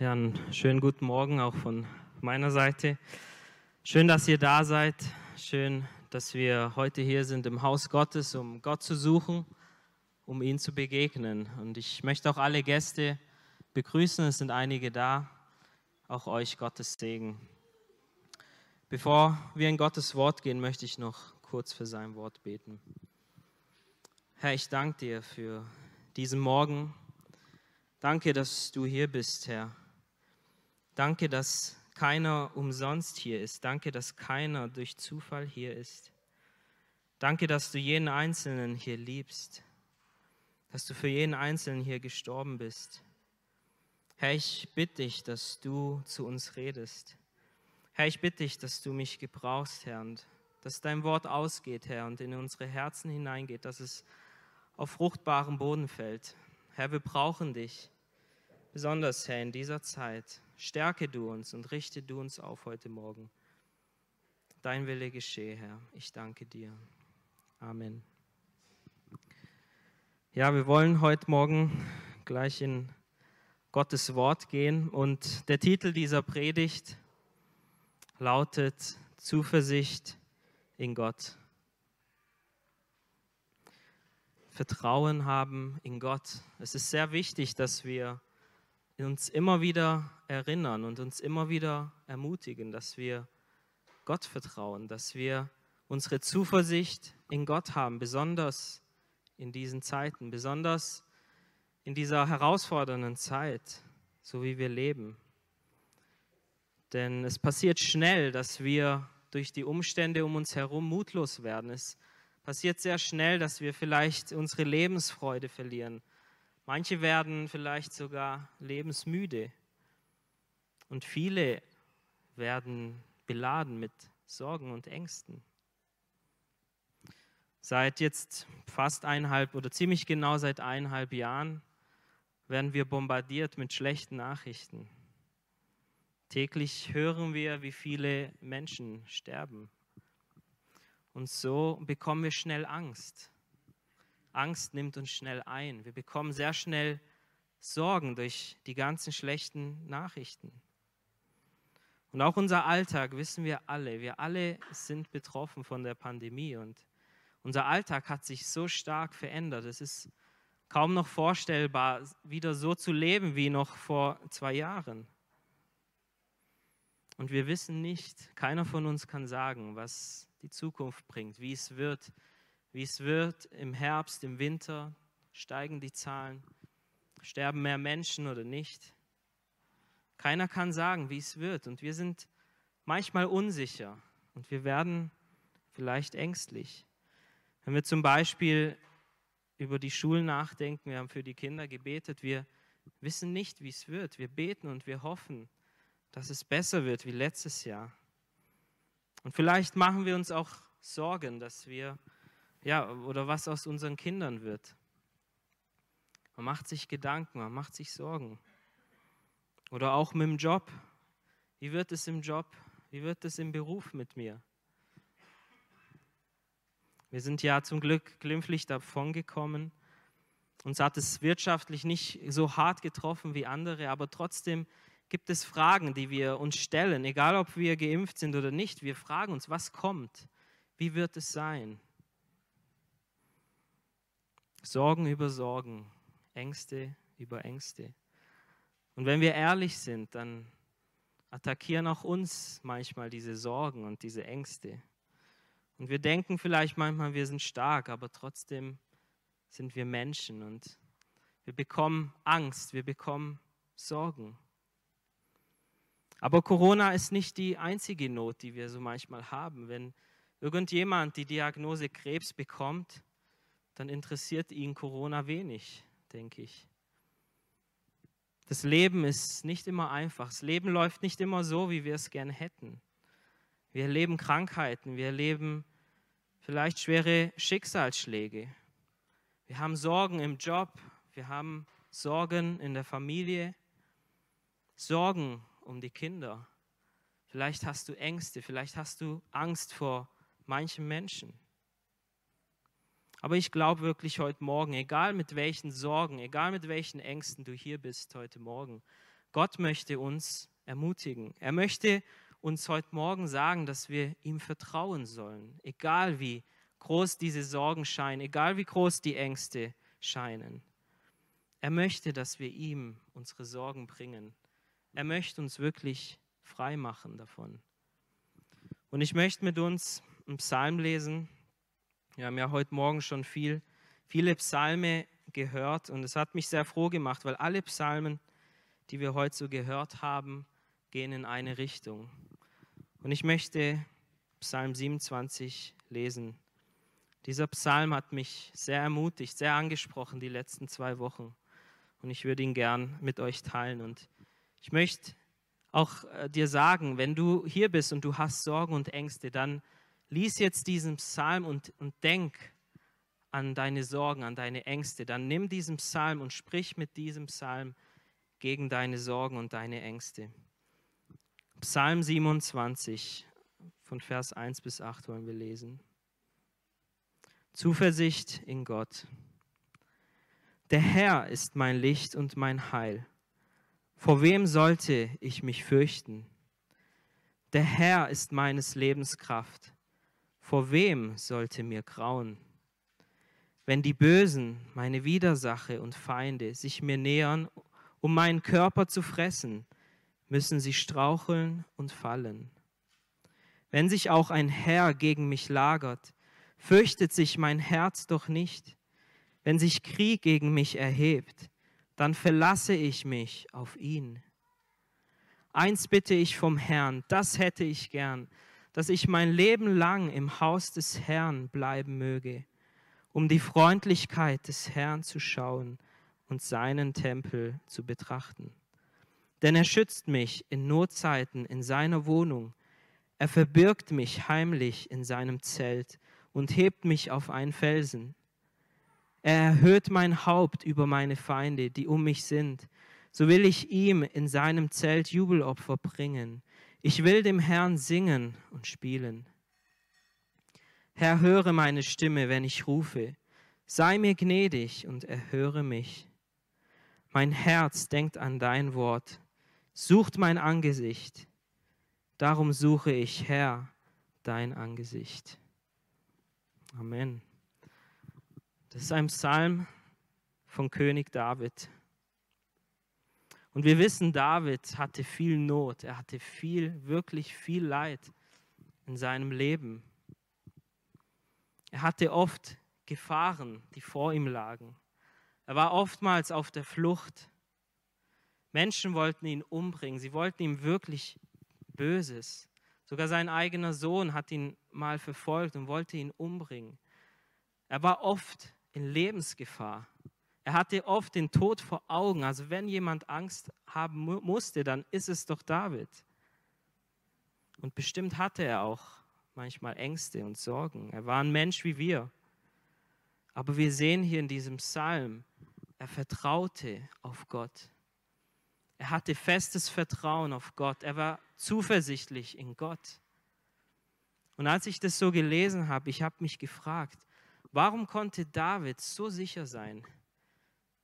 Ja, einen schönen guten Morgen auch von meiner Seite. Schön, dass ihr da seid. Schön, dass wir heute hier sind im Haus Gottes, um Gott zu suchen, um ihn zu begegnen. Und ich möchte auch alle Gäste begrüßen. Es sind einige da. Auch euch Gottes Segen. Bevor wir in Gottes Wort gehen, möchte ich noch kurz für sein Wort beten. Herr, ich danke dir für diesen Morgen. Danke, dass du hier bist, Herr. Danke, dass keiner umsonst hier ist. Danke, dass keiner durch Zufall hier ist. Danke, dass du jeden Einzelnen hier liebst, dass du für jeden Einzelnen hier gestorben bist. Herr, ich bitte dich, dass du zu uns redest. Herr, ich bitte dich, dass du mich gebrauchst, Herr, und dass dein Wort ausgeht, Herr, und in unsere Herzen hineingeht, dass es auf fruchtbarem Boden fällt. Herr, wir brauchen dich, besonders, Herr, in dieser Zeit. Stärke du uns und richte du uns auf heute Morgen. Dein Wille geschehe, Herr. Ich danke dir. Amen. Ja, wir wollen heute Morgen gleich in Gottes Wort gehen und der Titel dieser Predigt lautet Zuversicht in Gott. Vertrauen haben in Gott. Es ist sehr wichtig, dass wir uns immer wieder erinnern und uns immer wieder ermutigen, dass wir Gott vertrauen, dass wir unsere Zuversicht in Gott haben, besonders in diesen Zeiten, besonders in dieser herausfordernden Zeit, so wie wir leben. Denn es passiert schnell, dass wir durch die Umstände um uns herum mutlos werden. Es passiert sehr schnell, dass wir vielleicht unsere Lebensfreude verlieren, Manche werden vielleicht sogar lebensmüde und viele werden beladen mit Sorgen und Ängsten. Seit jetzt fast eineinhalb oder ziemlich genau seit eineinhalb Jahren werden wir bombardiert mit schlechten Nachrichten. Täglich hören wir, wie viele Menschen sterben. Und so bekommen wir schnell Angst. Angst nimmt uns schnell ein. Wir bekommen sehr schnell Sorgen durch die ganzen schlechten Nachrichten. Und auch unser Alltag wissen wir alle. Wir alle sind betroffen von der Pandemie und unser Alltag hat sich so stark verändert. Es ist kaum noch vorstellbar, wieder so zu leben wie noch vor zwei Jahren. Und wir wissen nicht, keiner von uns kann sagen, was die Zukunft bringt, wie es wird, wie es wird im Herbst, im Winter, steigen die Zahlen, sterben mehr Menschen oder nicht. Keiner kann sagen, wie es wird und wir sind manchmal unsicher und wir werden vielleicht ängstlich. Wenn wir zum Beispiel über die Schulen nachdenken, wir haben für die Kinder gebetet, wir wissen nicht, wie es wird. Wir beten und wir hoffen, dass es besser wird wie letztes Jahr. Und vielleicht machen wir uns auch Sorgen, dass wir ja, oder was aus unseren Kindern wird. Man macht sich Gedanken, man macht sich Sorgen. Oder auch mit dem Job. Wie wird es im Job? Wie wird es im Beruf mit mir? Wir sind ja zum Glück glimpflich davongekommen. Uns hat es wirtschaftlich nicht so hart getroffen wie andere, aber trotzdem gibt es Fragen, die wir uns stellen, egal ob wir geimpft sind oder nicht. Wir fragen uns, was kommt? Wie wird es sein? Sorgen über Sorgen, Ängste über Ängste. Und wenn wir ehrlich sind, dann attackieren auch uns manchmal diese Sorgen und diese Ängste. Und wir denken vielleicht manchmal, wir sind stark, aber trotzdem sind wir Menschen und wir bekommen Angst, wir bekommen Sorgen. Aber Corona ist nicht die einzige Not, die wir so manchmal haben. Wenn irgendjemand die Diagnose Krebs bekommt, dann interessiert ihn Corona wenig, denke ich. Das Leben ist nicht immer einfach. Das Leben läuft nicht immer so, wie wir es gerne hätten. Wir erleben Krankheiten, wir erleben vielleicht schwere Schicksalsschläge. Wir haben Sorgen im Job, wir haben Sorgen in der Familie, Sorgen um die Kinder. Vielleicht hast du Ängste, vielleicht hast du Angst vor manchen Menschen. Aber ich glaube wirklich heute Morgen, egal mit welchen Sorgen, egal mit welchen Ängsten du hier bist heute Morgen, Gott möchte uns ermutigen. Er möchte uns heute Morgen sagen, dass wir ihm vertrauen sollen, egal wie groß diese Sorgen scheinen, egal wie groß die Ängste scheinen. Er möchte, dass wir ihm unsere Sorgen bringen. Er möchte uns wirklich frei machen davon. Und ich möchte mit uns einen Psalm lesen. Wir haben ja heute Morgen schon viel, viele Psalme gehört und es hat mich sehr froh gemacht, weil alle Psalmen, die wir heute so gehört haben, gehen in eine Richtung. Und ich möchte Psalm 27 lesen. Dieser Psalm hat mich sehr ermutigt, sehr angesprochen die letzten zwei Wochen. Und ich würde ihn gern mit euch teilen. Und ich möchte auch äh, dir sagen, wenn du hier bist und du hast Sorgen und Ängste, dann lies jetzt diesen Psalm und, und denk an deine Sorgen, an deine Ängste. Dann nimm diesen Psalm und sprich mit diesem Psalm gegen deine Sorgen und deine Ängste. Psalm 27 von Vers 1 bis 8 wollen wir lesen. Zuversicht in Gott. Der Herr ist mein Licht und mein Heil. Vor wem sollte ich mich fürchten? Der Herr ist meines Lebens Kraft. Vor wem sollte mir grauen? Wenn die Bösen, meine Widersache und Feinde, sich mir nähern, um meinen Körper zu fressen, müssen sie straucheln und fallen. Wenn sich auch ein Herr gegen mich lagert, fürchtet sich mein Herz doch nicht. Wenn sich Krieg gegen mich erhebt, dann verlasse ich mich auf ihn. Eins bitte ich vom Herrn, das hätte ich gern, dass ich mein Leben lang im Haus des Herrn bleiben möge, um die Freundlichkeit des Herrn zu schauen und seinen Tempel zu betrachten. Denn er schützt mich in Notzeiten in seiner Wohnung, er verbirgt mich heimlich in seinem Zelt und hebt mich auf einen Felsen. Er erhöht mein Haupt über meine Feinde, die um mich sind. So will ich ihm in seinem Zelt Jubelopfer bringen. Ich will dem Herrn singen und spielen. Herr, höre meine Stimme, wenn ich rufe. Sei mir gnädig und erhöre mich. Mein Herz denkt an dein Wort, sucht mein Angesicht. Darum suche ich, Herr, dein Angesicht. Amen. Das ist ein Psalm von König David. Und wir wissen, David hatte viel Not, er hatte viel, wirklich viel Leid in seinem Leben. Er hatte oft Gefahren, die vor ihm lagen. Er war oftmals auf der Flucht. Menschen wollten ihn umbringen, sie wollten ihm wirklich Böses. Sogar sein eigener Sohn hat ihn mal verfolgt und wollte ihn umbringen. Er war oft in Lebensgefahr. Er hatte oft den Tod vor Augen. Also wenn jemand Angst haben musste, dann ist es doch David. Und bestimmt hatte er auch manchmal Ängste und Sorgen. Er war ein Mensch wie wir. Aber wir sehen hier in diesem Psalm, er vertraute auf Gott. Er hatte festes Vertrauen auf Gott. Er war zuversichtlich in Gott. Und als ich das so gelesen habe, ich habe mich gefragt, Warum konnte David so sicher sein?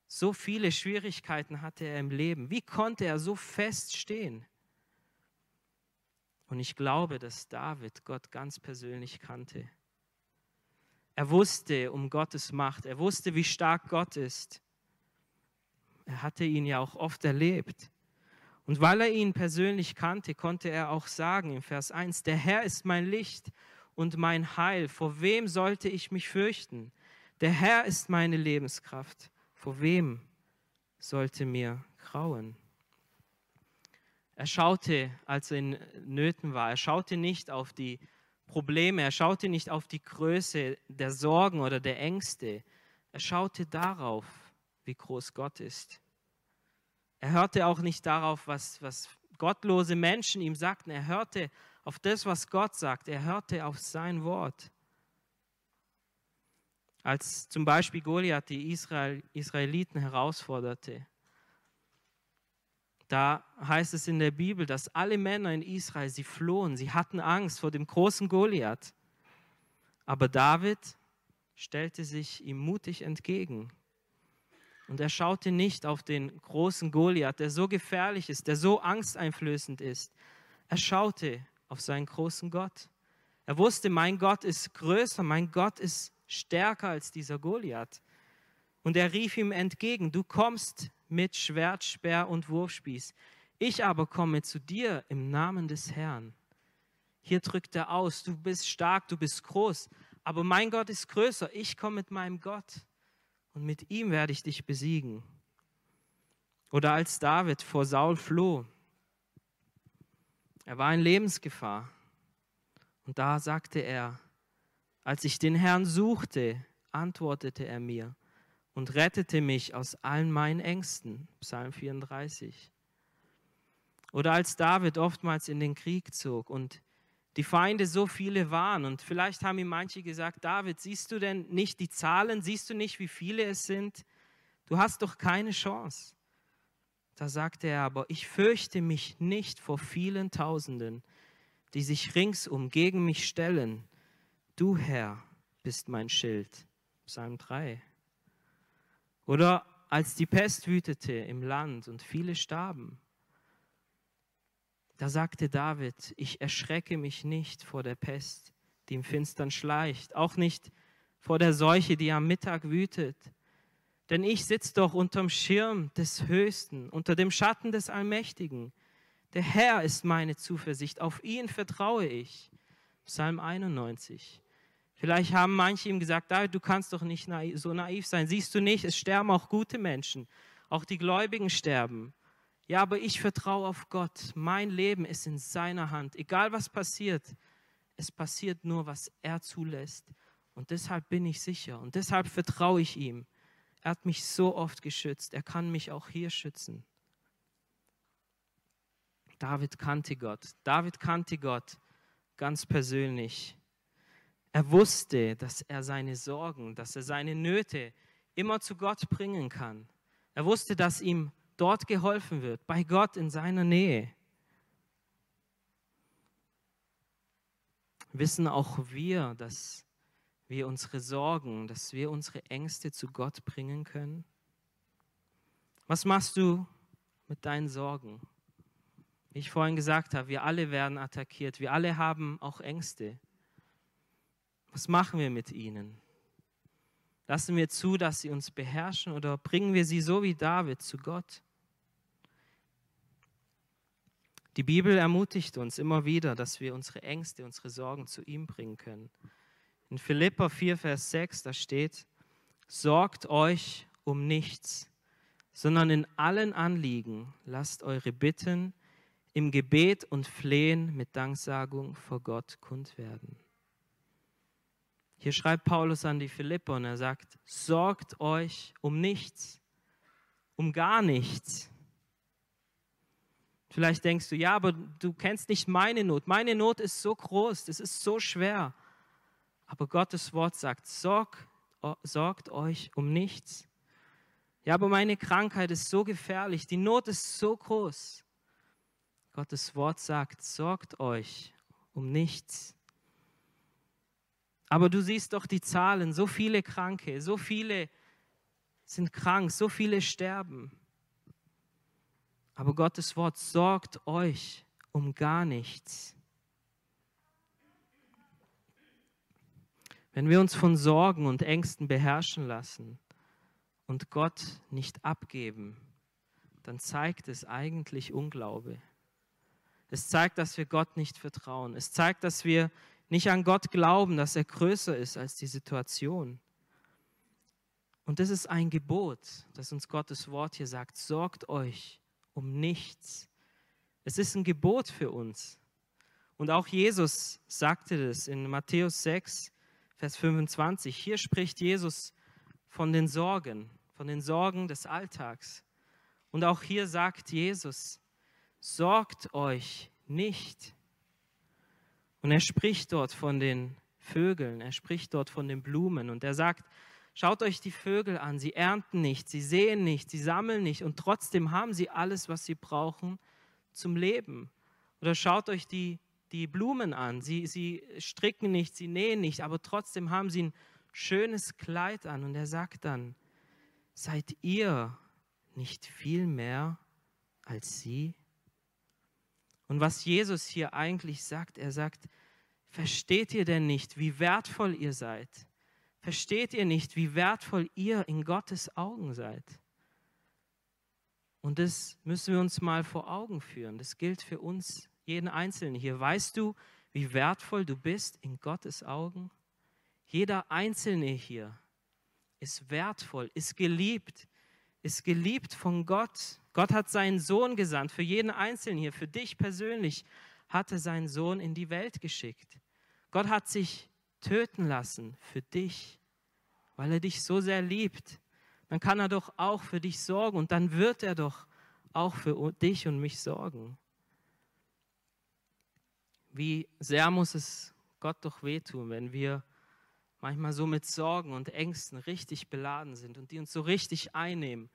So viele Schwierigkeiten hatte er im Leben. Wie konnte er so fest stehen? Und ich glaube, dass David Gott ganz persönlich kannte. Er wusste um Gottes Macht. Er wusste, wie stark Gott ist. Er hatte ihn ja auch oft erlebt. Und weil er ihn persönlich kannte, konnte er auch sagen im Vers 1, der Herr ist mein Licht und mein Heil. Vor wem sollte ich mich fürchten? Der Herr ist meine Lebenskraft. Vor wem sollte mir grauen? Er schaute, als er in Nöten war, er schaute nicht auf die Probleme, er schaute nicht auf die Größe der Sorgen oder der Ängste. Er schaute darauf, wie groß Gott ist. Er hörte auch nicht darauf, was, was gottlose Menschen ihm sagten. Er hörte auf das, was Gott sagt. Er hörte auf sein Wort. Als zum Beispiel Goliath die Israel, Israeliten herausforderte, da heißt es in der Bibel, dass alle Männer in Israel, sie flohen, sie hatten Angst vor dem großen Goliath. Aber David stellte sich ihm mutig entgegen. Und er schaute nicht auf den großen Goliath, der so gefährlich ist, der so angsteinflößend ist. Er schaute auf seinen großen Gott. Er wusste, mein Gott ist größer, mein Gott ist stärker als dieser Goliath. Und er rief ihm entgegen, du kommst mit Schwert, Speer und Wurfspieß. Ich aber komme zu dir im Namen des Herrn. Hier drückt er aus, du bist stark, du bist groß, aber mein Gott ist größer. Ich komme mit meinem Gott und mit ihm werde ich dich besiegen. Oder als David vor Saul floh. Er war in Lebensgefahr. Und da sagte er, als ich den Herrn suchte, antwortete er mir und rettete mich aus allen meinen Ängsten. Psalm 34. Oder als David oftmals in den Krieg zog und die Feinde so viele waren. Und vielleicht haben ihm manche gesagt, David, siehst du denn nicht die Zahlen? Siehst du nicht, wie viele es sind? Du hast doch keine Chance. Da sagte er aber, ich fürchte mich nicht vor vielen Tausenden, die sich ringsum gegen mich stellen. Du, Herr, bist mein Schild. Psalm 3. Oder als die Pest wütete im Land und viele starben. Da sagte David, ich erschrecke mich nicht vor der Pest, die im Finstern schleicht, auch nicht vor der Seuche, die am Mittag wütet. Denn ich sitze doch unterm Schirm des Höchsten, unter dem Schatten des Allmächtigen. Der Herr ist meine Zuversicht, auf ihn vertraue ich. Psalm 91. Vielleicht haben manche ihm gesagt, David, du kannst doch nicht so naiv sein. Siehst du nicht, es sterben auch gute Menschen, auch die Gläubigen sterben. Ja, aber ich vertraue auf Gott. Mein Leben ist in seiner Hand. Egal was passiert, es passiert nur, was er zulässt. Und deshalb bin ich sicher und deshalb vertraue ich ihm. Er hat mich so oft geschützt. Er kann mich auch hier schützen. David kannte Gott. David kannte Gott ganz persönlich. Er wusste, dass er seine Sorgen, dass er seine Nöte immer zu Gott bringen kann. Er wusste, dass ihm dort geholfen wird, bei Gott in seiner Nähe. Wissen auch wir, dass wir unsere Sorgen, dass wir unsere Ängste zu Gott bringen können? Was machst du mit deinen Sorgen? Wie ich vorhin gesagt habe, wir alle werden attackiert, wir alle haben auch Ängste. Was machen wir mit ihnen? Lassen wir zu, dass sie uns beherrschen oder bringen wir sie so wie David zu Gott? Die Bibel ermutigt uns immer wieder, dass wir unsere Ängste, unsere Sorgen zu ihm bringen können. In Philippa 4, Vers 6, da steht, sorgt euch um nichts, sondern in allen Anliegen lasst eure Bitten im Gebet und Flehen mit Danksagung vor Gott kund werden. Hier schreibt Paulus an die Philippa und er sagt, sorgt euch um nichts, um gar nichts. Vielleicht denkst du, ja, aber du kennst nicht meine Not. Meine Not ist so groß, es ist so schwer. Aber Gottes Wort sagt, sorg, sorgt euch um nichts. Ja, aber meine Krankheit ist so gefährlich, die Not ist so groß. Gottes Wort sagt, sorgt euch um nichts. Aber du siehst doch die Zahlen, so viele Kranke, so viele sind krank, so viele sterben. Aber Gottes Wort sorgt euch um gar nichts. Wenn wir uns von Sorgen und Ängsten beherrschen lassen und Gott nicht abgeben, dann zeigt es eigentlich Unglaube. Es zeigt, dass wir Gott nicht vertrauen. Es zeigt, dass wir nicht an Gott glauben, dass er größer ist als die Situation. Und das ist ein Gebot, das uns Gottes Wort hier sagt. Sorgt euch um nichts. Es ist ein Gebot für uns. Und auch Jesus sagte das in Matthäus 6, Vers 25. Hier spricht Jesus von den Sorgen, von den Sorgen des Alltags. Und auch hier sagt Jesus, sorgt euch nicht. Und er spricht dort von den Vögeln, er spricht dort von den Blumen und er sagt, Schaut euch die Vögel an. Sie ernten nicht, sie sehen nicht, sie sammeln nicht und trotzdem haben sie alles, was sie brauchen zum Leben. Oder schaut euch die, die Blumen an. Sie, sie stricken nicht, sie nähen nicht, aber trotzdem haben sie ein schönes Kleid an. Und er sagt dann, seid ihr nicht viel mehr als sie? Und was Jesus hier eigentlich sagt, er sagt, versteht ihr denn nicht, wie wertvoll ihr seid? Versteht ihr nicht, wie wertvoll ihr in Gottes Augen seid? Und das müssen wir uns mal vor Augen führen. Das gilt für uns, jeden Einzelnen hier. Weißt du, wie wertvoll du bist in Gottes Augen? Jeder Einzelne hier ist wertvoll, ist geliebt, ist geliebt von Gott. Gott hat seinen Sohn gesandt, für jeden Einzelnen hier, für dich persönlich hat er seinen Sohn in die Welt geschickt. Gott hat sich töten lassen für dich, weil er dich so sehr liebt. Dann kann er doch auch für dich sorgen und dann wird er doch auch für dich und mich sorgen. Wie sehr muss es Gott doch wehtun, wenn wir manchmal so mit Sorgen und Ängsten richtig beladen sind und die uns so richtig einnehmen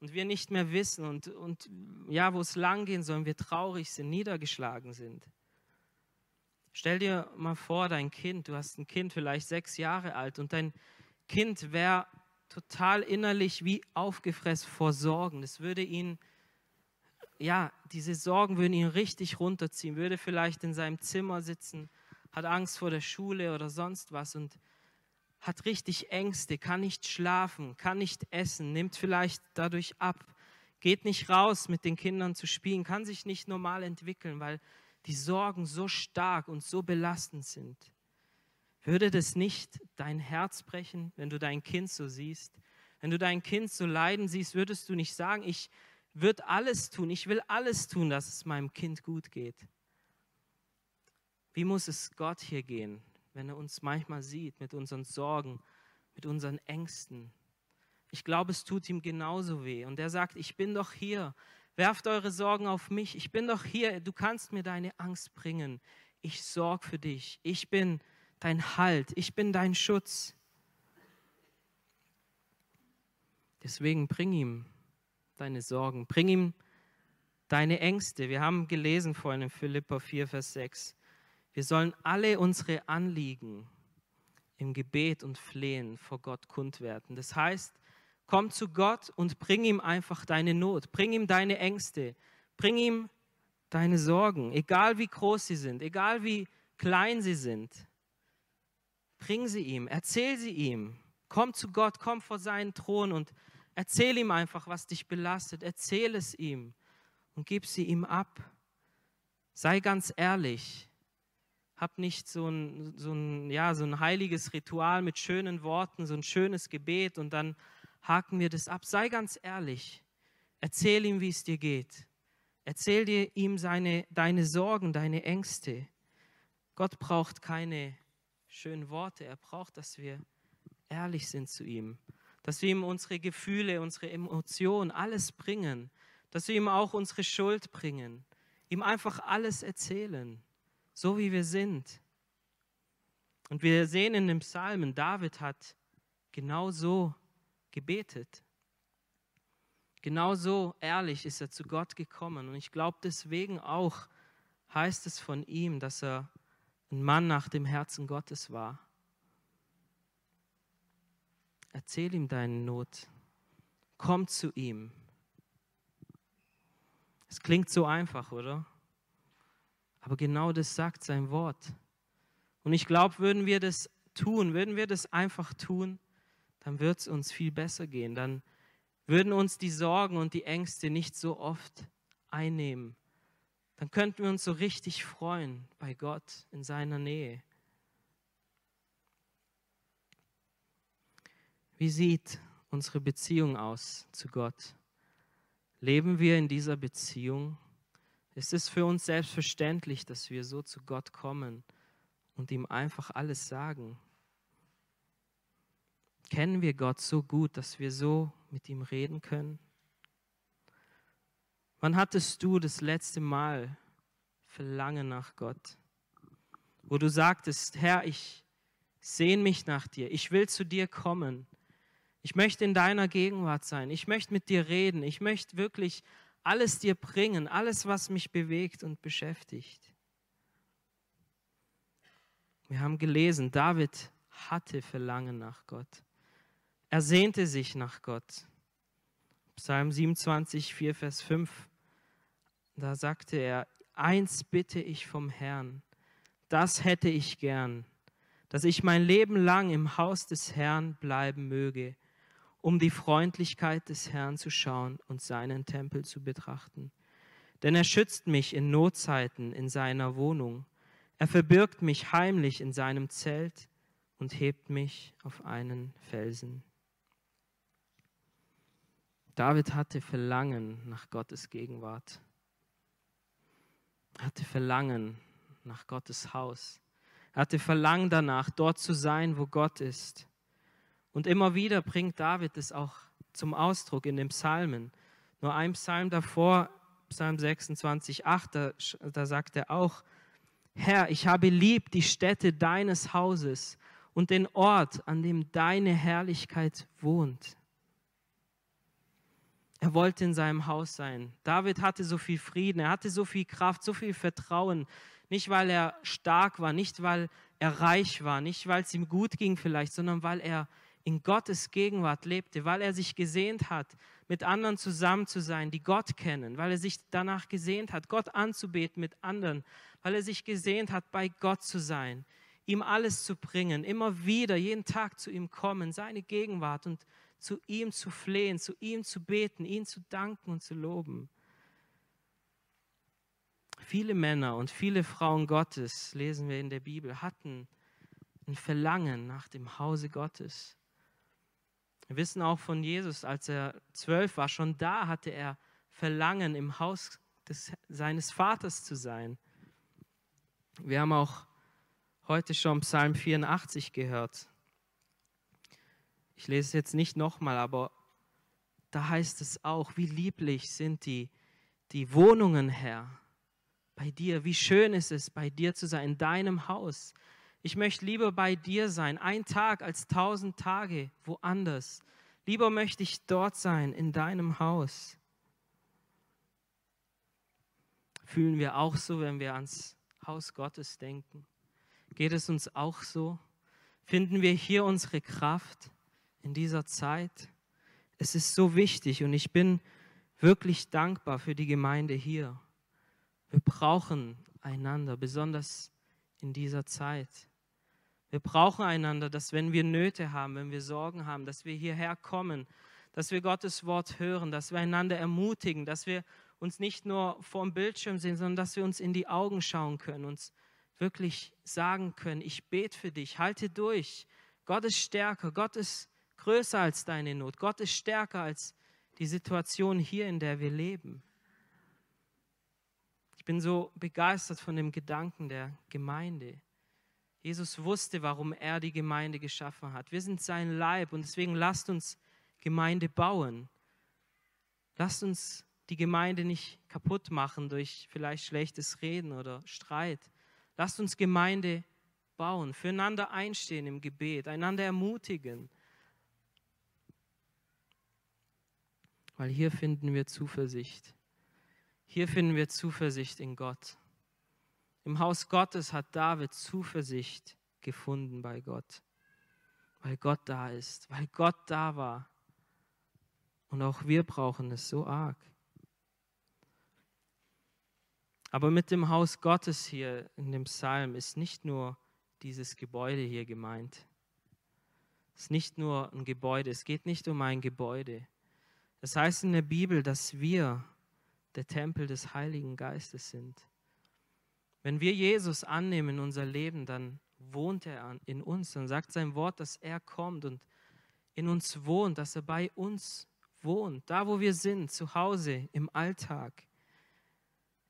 und wir nicht mehr wissen und, und ja, wo es lang gehen soll, wir traurig sind, niedergeschlagen sind. Stell dir mal vor, dein Kind, du hast ein Kind vielleicht sechs Jahre alt und dein Kind wäre total innerlich wie aufgefressen vor Sorgen. Das würde ihn, ja, diese Sorgen würden ihn richtig runterziehen, würde vielleicht in seinem Zimmer sitzen, hat Angst vor der Schule oder sonst was und hat richtig Ängste, kann nicht schlafen, kann nicht essen, nimmt vielleicht dadurch ab, geht nicht raus mit den Kindern zu spielen, kann sich nicht normal entwickeln, weil die Sorgen so stark und so belastend sind. Würde das nicht dein Herz brechen, wenn du dein Kind so siehst? Wenn du dein Kind so leiden siehst, würdest du nicht sagen, ich würde alles tun, ich will alles tun, dass es meinem Kind gut geht. Wie muss es Gott hier gehen, wenn er uns manchmal sieht mit unseren Sorgen, mit unseren Ängsten. Ich glaube, es tut ihm genauso weh. Und er sagt, ich bin doch hier. Werft eure Sorgen auf mich. Ich bin doch hier. Du kannst mir deine Angst bringen. Ich sorge für dich. Ich bin dein Halt. Ich bin dein Schutz. Deswegen bring ihm deine Sorgen. Bring ihm deine Ängste. Wir haben gelesen vorhin in Philippa 4, Vers 6. Wir sollen alle unsere Anliegen im Gebet und Flehen vor Gott kund werden. Das heißt, komm zu Gott und bring ihm einfach deine Not, bring ihm deine Ängste, bring ihm deine Sorgen, egal wie groß sie sind, egal wie klein sie sind. Bring sie ihm, erzähl sie ihm. Komm zu Gott, komm vor seinen Thron und erzähl ihm einfach, was dich belastet. Erzähl es ihm und gib sie ihm ab. Sei ganz ehrlich hab nicht so ein, so, ein, ja, so ein heiliges Ritual mit schönen Worten, so ein schönes Gebet und dann haken wir das ab. Sei ganz ehrlich. Erzähl ihm, wie es dir geht. Erzähl dir ihm seine, deine Sorgen, deine Ängste. Gott braucht keine schönen Worte. Er braucht, dass wir ehrlich sind zu ihm. Dass wir ihm unsere Gefühle, unsere Emotionen, alles bringen. Dass wir ihm auch unsere Schuld bringen. Ihm einfach alles erzählen so wie wir sind. Und wir sehen in dem Psalmen, David hat genau so gebetet. Genau so ehrlich ist er zu Gott gekommen. Und ich glaube deswegen auch heißt es von ihm, dass er ein Mann nach dem Herzen Gottes war. Erzähl ihm deine Not. Komm zu ihm. Es klingt so einfach, oder? Aber genau das sagt sein Wort. Und ich glaube, würden wir das tun, würden wir das einfach tun, dann wird es uns viel besser gehen. Dann würden uns die Sorgen und die Ängste nicht so oft einnehmen. Dann könnten wir uns so richtig freuen bei Gott in seiner Nähe. Wie sieht unsere Beziehung aus zu Gott? Leben wir in dieser Beziehung? Es ist für uns selbstverständlich, dass wir so zu Gott kommen und ihm einfach alles sagen. Kennen wir Gott so gut, dass wir so mit ihm reden können? Wann hattest du das letzte Mal Verlangen nach Gott? Wo du sagtest, Herr, ich sehne mich nach dir, ich will zu dir kommen, ich möchte in deiner Gegenwart sein, ich möchte mit dir reden, ich möchte wirklich alles dir bringen, alles, was mich bewegt und beschäftigt. Wir haben gelesen, David hatte Verlangen nach Gott. Er sehnte sich nach Gott. Psalm 27, 4, Vers 5, da sagte er, eins bitte ich vom Herrn, das hätte ich gern, dass ich mein Leben lang im Haus des Herrn bleiben möge, um die Freundlichkeit des Herrn zu schauen und seinen Tempel zu betrachten. Denn er schützt mich in Notzeiten in seiner Wohnung. Er verbirgt mich heimlich in seinem Zelt und hebt mich auf einen Felsen. David hatte Verlangen nach Gottes Gegenwart. Er hatte Verlangen nach Gottes Haus. Er hatte Verlangen danach, dort zu sein, wo Gott ist. Und immer wieder bringt David es auch zum Ausdruck in den Psalmen. Nur ein Psalm davor, Psalm 26, 8, da, da sagt er auch, Herr, ich habe lieb die Stätte deines Hauses und den Ort, an dem deine Herrlichkeit wohnt. Er wollte in seinem Haus sein. David hatte so viel Frieden, er hatte so viel Kraft, so viel Vertrauen. Nicht, weil er stark war, nicht, weil er reich war, nicht, weil es ihm gut ging vielleicht, sondern weil er in Gottes Gegenwart lebte, weil er sich gesehnt hat, mit anderen zusammen zu sein, die Gott kennen, weil er sich danach gesehnt hat, Gott anzubeten mit anderen, weil er sich gesehnt hat, bei Gott zu sein, ihm alles zu bringen, immer wieder, jeden Tag zu ihm kommen, seine Gegenwart und zu ihm zu flehen, zu ihm zu beten, ihn zu danken und zu loben. Viele Männer und viele Frauen Gottes, lesen wir in der Bibel, hatten ein Verlangen nach dem Hause Gottes. Wir wissen auch von Jesus, als er zwölf war, schon da hatte er Verlangen, im Haus des, seines Vaters zu sein. Wir haben auch heute schon Psalm 84 gehört. Ich lese es jetzt nicht nochmal, aber da heißt es auch, wie lieblich sind die, die Wohnungen, Herr, bei dir. Wie schön ist es, bei dir zu sein, in deinem Haus. Ich möchte lieber bei dir sein, ein Tag als tausend Tage woanders. Lieber möchte ich dort sein, in deinem Haus. Fühlen wir auch so, wenn wir ans Haus Gottes denken? Geht es uns auch so? Finden wir hier unsere Kraft in dieser Zeit? Es ist so wichtig und ich bin wirklich dankbar für die Gemeinde hier. Wir brauchen einander, besonders in dieser Zeit. Wir brauchen einander, dass wenn wir Nöte haben, wenn wir Sorgen haben, dass wir hierher kommen, dass wir Gottes Wort hören, dass wir einander ermutigen, dass wir uns nicht nur vor dem Bildschirm sehen, sondern dass wir uns in die Augen schauen können, uns wirklich sagen können, ich bete für dich, halte durch. Gott ist stärker, Gott ist größer als deine Not, Gott ist stärker als die Situation hier, in der wir leben. Ich bin so begeistert von dem Gedanken der Gemeinde Jesus wusste, warum er die Gemeinde geschaffen hat. Wir sind sein Leib und deswegen lasst uns Gemeinde bauen. Lasst uns die Gemeinde nicht kaputt machen durch vielleicht schlechtes Reden oder Streit. Lasst uns Gemeinde bauen, füreinander einstehen im Gebet, einander ermutigen. Weil hier finden wir Zuversicht. Hier finden wir Zuversicht in Gott. Im Haus Gottes hat David Zuversicht gefunden bei Gott, weil Gott da ist, weil Gott da war. Und auch wir brauchen es so arg. Aber mit dem Haus Gottes hier in dem Psalm ist nicht nur dieses Gebäude hier gemeint. Es ist nicht nur ein Gebäude, es geht nicht um ein Gebäude. Es heißt in der Bibel, dass wir der Tempel des Heiligen Geistes sind. Wenn wir Jesus annehmen in unser Leben, dann wohnt er in uns. Dann sagt sein Wort, dass er kommt und in uns wohnt, dass er bei uns wohnt, da wo wir sind, zu Hause, im Alltag.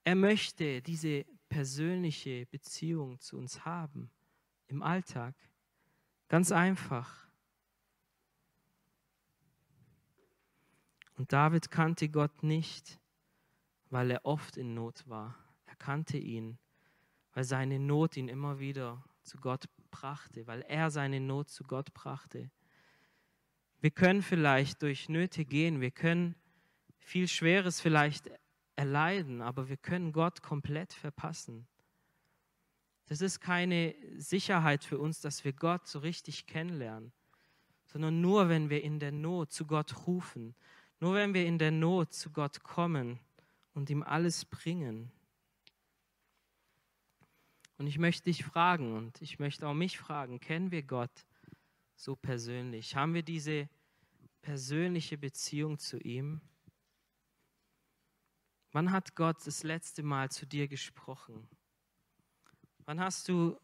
Er möchte diese persönliche Beziehung zu uns haben, im Alltag. Ganz einfach. Und David kannte Gott nicht, weil er oft in Not war. Er kannte ihn weil seine Not ihn immer wieder zu Gott brachte, weil er seine Not zu Gott brachte. Wir können vielleicht durch Nöte gehen, wir können viel Schweres vielleicht erleiden, aber wir können Gott komplett verpassen. Das ist keine Sicherheit für uns, dass wir Gott so richtig kennenlernen, sondern nur wenn wir in der Not zu Gott rufen, Nur wenn wir in der Not zu Gott kommen und ihm alles bringen. Und ich möchte dich fragen und ich möchte auch mich fragen, kennen wir Gott so persönlich? Haben wir diese persönliche Beziehung zu ihm? Wann hat Gott das letzte Mal zu dir gesprochen? Wann hast du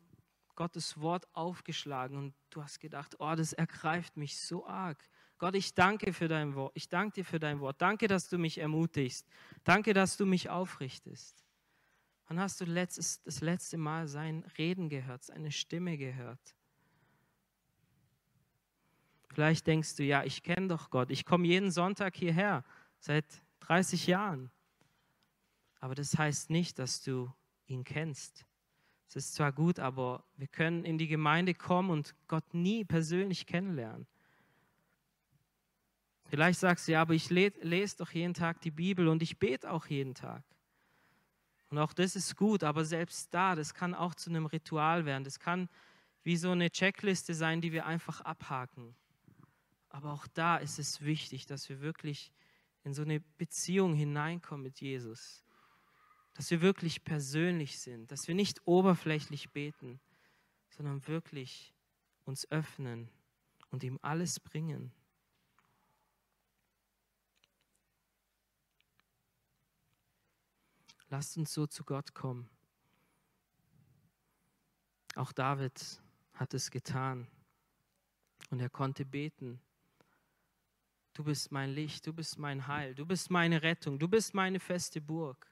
Gottes Wort aufgeschlagen und du hast gedacht, oh, das ergreift mich so arg. Gott, ich danke für dein Wort. Ich danke dir für dein Wort. Danke, dass du mich ermutigst. Danke, dass du mich aufrichtest. Wann hast du letztes, das letzte Mal sein Reden gehört, seine Stimme gehört? Vielleicht denkst du, ja, ich kenne doch Gott. Ich komme jeden Sonntag hierher, seit 30 Jahren. Aber das heißt nicht, dass du ihn kennst. Es ist zwar gut, aber wir können in die Gemeinde kommen und Gott nie persönlich kennenlernen. Vielleicht sagst du, ja, aber ich lese doch jeden Tag die Bibel und ich bete auch jeden Tag. Und auch das ist gut, aber selbst da, das kann auch zu einem Ritual werden. Das kann wie so eine Checkliste sein, die wir einfach abhaken. Aber auch da ist es wichtig, dass wir wirklich in so eine Beziehung hineinkommen mit Jesus dass wir wirklich persönlich sind, dass wir nicht oberflächlich beten, sondern wirklich uns öffnen und ihm alles bringen. Lasst uns so zu Gott kommen. Auch David hat es getan und er konnte beten. Du bist mein Licht, du bist mein Heil, du bist meine Rettung, du bist meine feste Burg.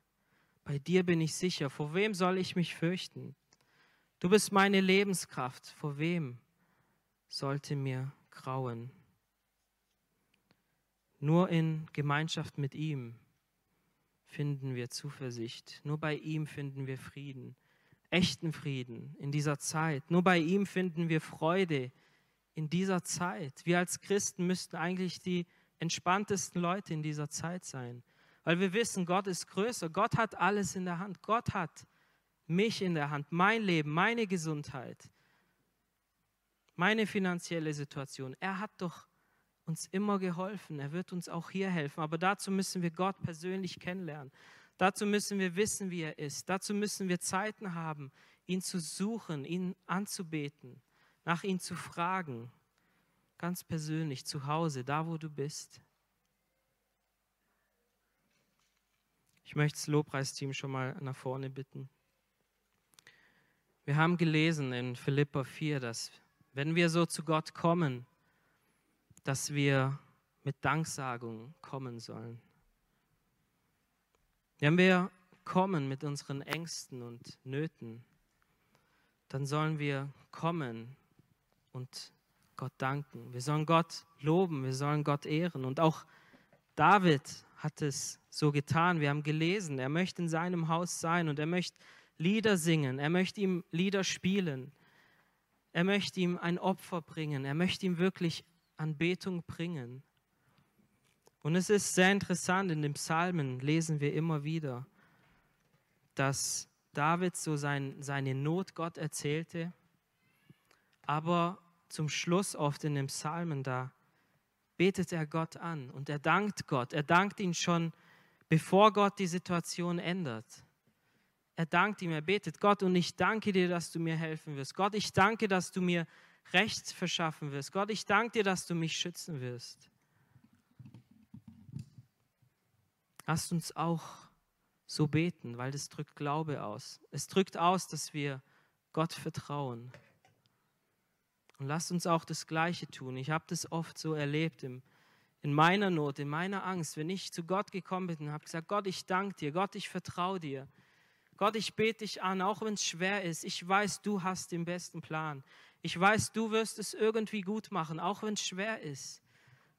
Bei dir bin ich sicher. Vor wem soll ich mich fürchten? Du bist meine Lebenskraft. Vor wem sollte mir grauen? Nur in Gemeinschaft mit ihm finden wir Zuversicht. Nur bei ihm finden wir Frieden, echten Frieden in dieser Zeit. Nur bei ihm finden wir Freude in dieser Zeit. Wir als Christen müssten eigentlich die entspanntesten Leute in dieser Zeit sein. Weil wir wissen, Gott ist größer. Gott hat alles in der Hand. Gott hat mich in der Hand, mein Leben, meine Gesundheit, meine finanzielle Situation. Er hat doch uns immer geholfen. Er wird uns auch hier helfen. Aber dazu müssen wir Gott persönlich kennenlernen. Dazu müssen wir wissen, wie er ist. Dazu müssen wir Zeiten haben, ihn zu suchen, ihn anzubeten, nach ihm zu fragen. Ganz persönlich, zu Hause, da wo du bist. Ich möchte das Lobpreisteam schon mal nach vorne bitten. Wir haben gelesen in Philippa 4, dass wenn wir so zu Gott kommen, dass wir mit Danksagung kommen sollen. Wenn wir kommen mit unseren Ängsten und Nöten, dann sollen wir kommen und Gott danken. Wir sollen Gott loben, wir sollen Gott ehren. Und auch David hat es so getan. Wir haben gelesen, er möchte in seinem Haus sein und er möchte Lieder singen, er möchte ihm Lieder spielen, er möchte ihm ein Opfer bringen, er möchte ihm wirklich Anbetung bringen. Und es ist sehr interessant, in den Psalmen lesen wir immer wieder, dass David so sein, seine Not Gott erzählte, aber zum Schluss oft in den Psalmen da betet er Gott an und er dankt Gott. Er dankt ihn schon, bevor Gott die Situation ändert. Er dankt ihm, er betet Gott und ich danke dir, dass du mir helfen wirst. Gott, ich danke, dass du mir Recht verschaffen wirst. Gott, ich danke dir, dass du mich schützen wirst. Lasst uns auch so beten, weil das drückt Glaube aus. Es drückt aus, dass wir Gott vertrauen. Und lasst uns auch das Gleiche tun. Ich habe das oft so erlebt im, in meiner Not, in meiner Angst, wenn ich zu Gott gekommen bin und habe gesagt, Gott, ich danke dir, Gott, ich vertraue dir. Gott, ich bete dich an, auch wenn es schwer ist. Ich weiß, du hast den besten Plan. Ich weiß, du wirst es irgendwie gut machen, auch wenn es schwer ist.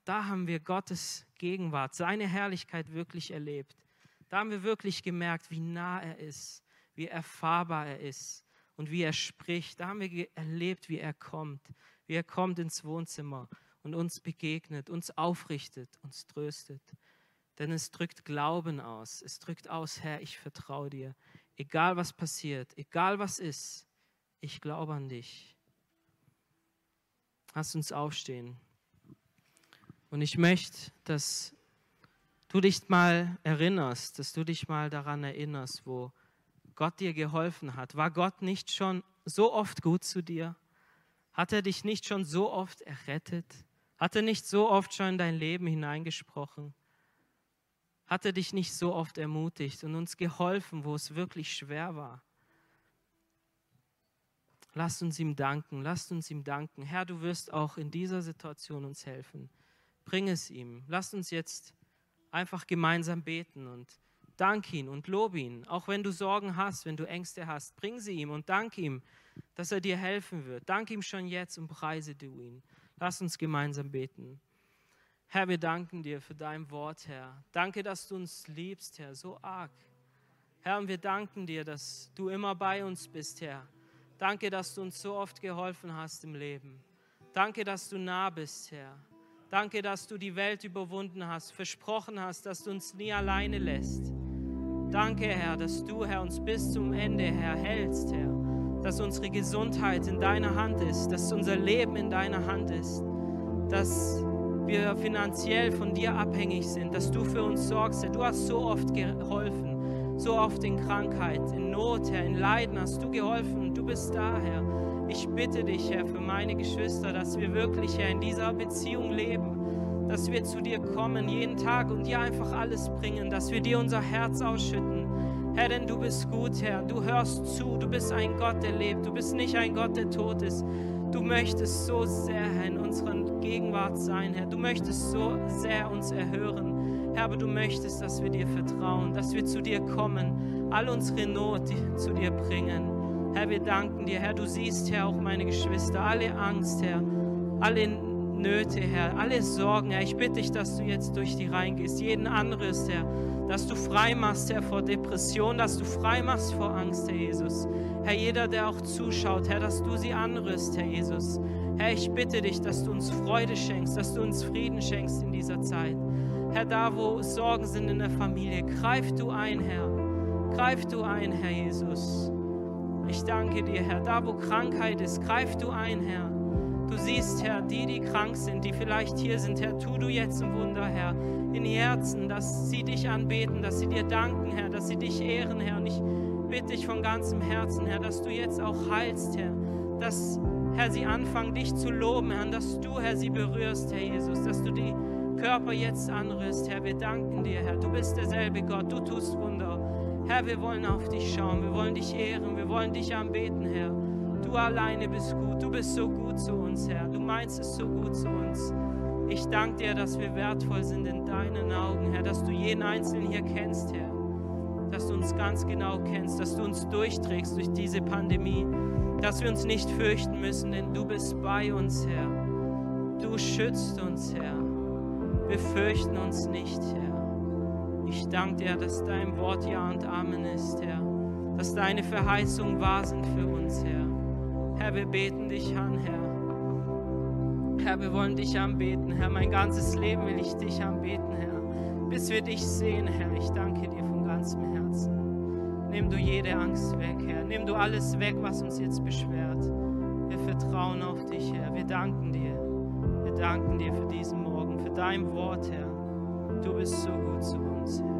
Da haben wir Gottes Gegenwart, seine Herrlichkeit wirklich erlebt. Da haben wir wirklich gemerkt, wie nah er ist, wie erfahrbar er ist und wie er spricht. Da haben wir erlebt, wie er kommt, wie er kommt ins Wohnzimmer und uns begegnet, uns aufrichtet, uns tröstet. Denn es drückt Glauben aus. Es drückt aus, Herr, ich vertraue dir. Egal was passiert, egal was ist, ich glaube an dich. Lass uns aufstehen. Und ich möchte, dass du dich mal erinnerst, dass du dich mal daran erinnerst, wo Gott dir geholfen hat. War Gott nicht schon so oft gut zu dir? Hat er dich nicht schon so oft errettet? Hat er nicht so oft schon in dein Leben hineingesprochen? Hat er dich nicht so oft ermutigt und uns geholfen, wo es wirklich schwer war? Lasst uns ihm danken, lasst uns ihm danken. Herr, du wirst auch in dieser Situation uns helfen. Bring es ihm. Lasst uns jetzt einfach gemeinsam beten und dank ihn und lob ihn. Auch wenn du Sorgen hast, wenn du Ängste hast, bring sie ihm und dank ihm, dass er dir helfen wird. Dank ihm schon jetzt und preise du ihn. Lass uns gemeinsam beten. Herr, wir danken dir für dein Wort, Herr. Danke, dass du uns liebst, Herr, so arg. Herr, und wir danken dir, dass du immer bei uns bist, Herr. Danke, dass du uns so oft geholfen hast im Leben. Danke, dass du nah bist, Herr. Danke, dass du die Welt überwunden hast, versprochen hast, dass du uns nie alleine lässt. Danke, Herr, dass du, Herr, uns bis zum Ende, Herr, hältst, Herr. Dass unsere Gesundheit in deiner Hand ist, dass unser Leben in deiner Hand ist, dass wir finanziell von dir abhängig sind, dass du für uns sorgst, Herr. Du hast so oft geholfen, so oft in Krankheit, in Not, Herr, in Leiden hast du geholfen. Du bist da, Herr. Ich bitte dich, Herr, für meine Geschwister, dass wir wirklich, Herr, in dieser Beziehung leben, dass wir zu dir kommen jeden Tag und dir einfach alles bringen, dass wir dir unser Herz ausschütten. Herr, denn du bist gut, Herr. Du hörst zu. Du bist ein Gott, der lebt. Du bist nicht ein Gott, der tot ist. Du möchtest so sehr, Herr, in unserer Gegenwart sein, Herr. Du möchtest so sehr uns erhören. Herr, aber du möchtest, dass wir dir vertrauen, dass wir zu dir kommen, all unsere Not zu dir bringen. Herr, wir danken dir, Herr. Du siehst, Herr, auch meine Geschwister, alle Angst, Herr, alle Nöte, Herr, alle Sorgen, Herr. Ich bitte dich, dass du jetzt durch die reingehst, jeden anderes, Herr dass du frei machst, Herr, vor Depression, dass du frei machst vor Angst, Herr Jesus. Herr, jeder, der auch zuschaut, Herr, dass du sie anrührst, Herr Jesus. Herr, ich bitte dich, dass du uns Freude schenkst, dass du uns Frieden schenkst in dieser Zeit. Herr, da wo Sorgen sind in der Familie, greif du ein, Herr. Greif du ein, Herr Jesus. Ich danke dir, Herr. Da wo Krankheit ist, greif du ein, Herr. Du siehst, Herr, die, die krank sind, die vielleicht hier sind, Herr, tu du jetzt ein Wunder, Herr, in Herzen, dass sie dich anbeten, dass sie dir danken, Herr, dass sie dich ehren, Herr. Und ich bitte dich von ganzem Herzen, Herr, dass du jetzt auch heilst, Herr, dass, Herr, sie anfangen, dich zu loben, Herr, dass du, Herr, sie berührst, Herr Jesus, dass du die Körper jetzt anrührst, Herr. Wir danken dir, Herr. Du bist derselbe Gott, du tust Wunder. Herr, wir wollen auf dich schauen, wir wollen dich ehren, wir wollen dich anbeten, Herr. Du alleine bist gut. Du bist so gut zu uns, Herr. Du meinst es so gut zu uns. Ich danke dir, dass wir wertvoll sind in deinen Augen, Herr, dass du jeden Einzelnen hier kennst, Herr. Dass du uns ganz genau kennst, dass du uns durchträgst durch diese Pandemie, dass wir uns nicht fürchten müssen, denn du bist bei uns, Herr. Du schützt uns, Herr. Wir fürchten uns nicht, Herr. Ich danke dir, dass dein Wort Ja und Amen ist, Herr. Dass deine Verheißungen wahr sind für uns, Herr. Herr, wir beten dich an, Herr. Herr, wir wollen dich anbeten, Herr. Mein ganzes Leben will ich dich anbeten, Herr. Bis wir dich sehen, Herr. Ich danke dir ganzem Herzen. Nimm du jede Angst weg, Herr. Nimm du alles weg, was uns jetzt beschwert. Wir vertrauen auf dich, Herr. Wir danken dir. Wir danken dir für diesen Morgen, für dein Wort, Herr. Du bist so gut zu uns, Herr.